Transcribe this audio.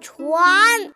船。